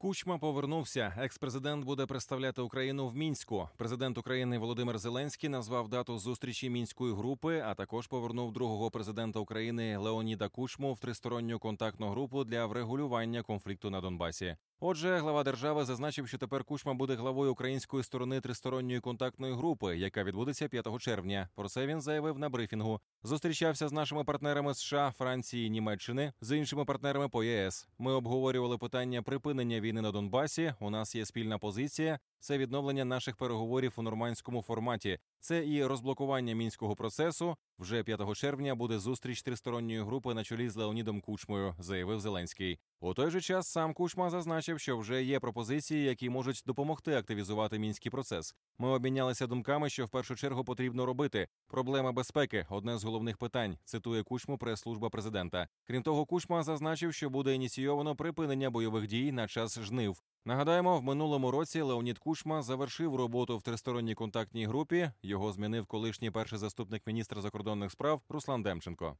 Кучма повернувся. Екс-президент буде представляти Україну в мінську. Президент України Володимир Зеленський назвав дату зустрічі мінської групи, а також повернув другого президента України Леоніда Кучму в тристоронню контактну групу для врегулювання конфлікту на Донбасі. Отже, глава держави зазначив, що тепер Кучма буде главою української сторони тристоронньої контактної групи, яка відбудеться 5 червня. Про це він заявив на брифінгу. Зустрічався з нашими партнерами США, Франції, Німеччини, з іншими партнерами по ЄС. Ми обговорювали питання припинення війни на Донбасі. У нас є спільна позиція. Це відновлення наших переговорів у нормандському форматі. Це і розблокування мінського процесу. Вже 5 червня буде зустріч тристоронньої групи на чолі з Леонідом Кучмою, заявив Зеленський. У той же час сам Кучма зазначив, що вже є пропозиції, які можуть допомогти активізувати мінський процес. Ми обмінялися думками, що в першу чергу потрібно робити. Проблема безпеки одне з головних питань. Цитує Кучму прес-служба президента. Крім того, Кучма зазначив, що буде ініційовано припинення бойових дій на час жнив. Нагадаємо, в минулому році Леонід Кучма завершив роботу в тристоронній контактній групі. Його змінив колишній перший заступник міністра закордонних справ Руслан Демченко.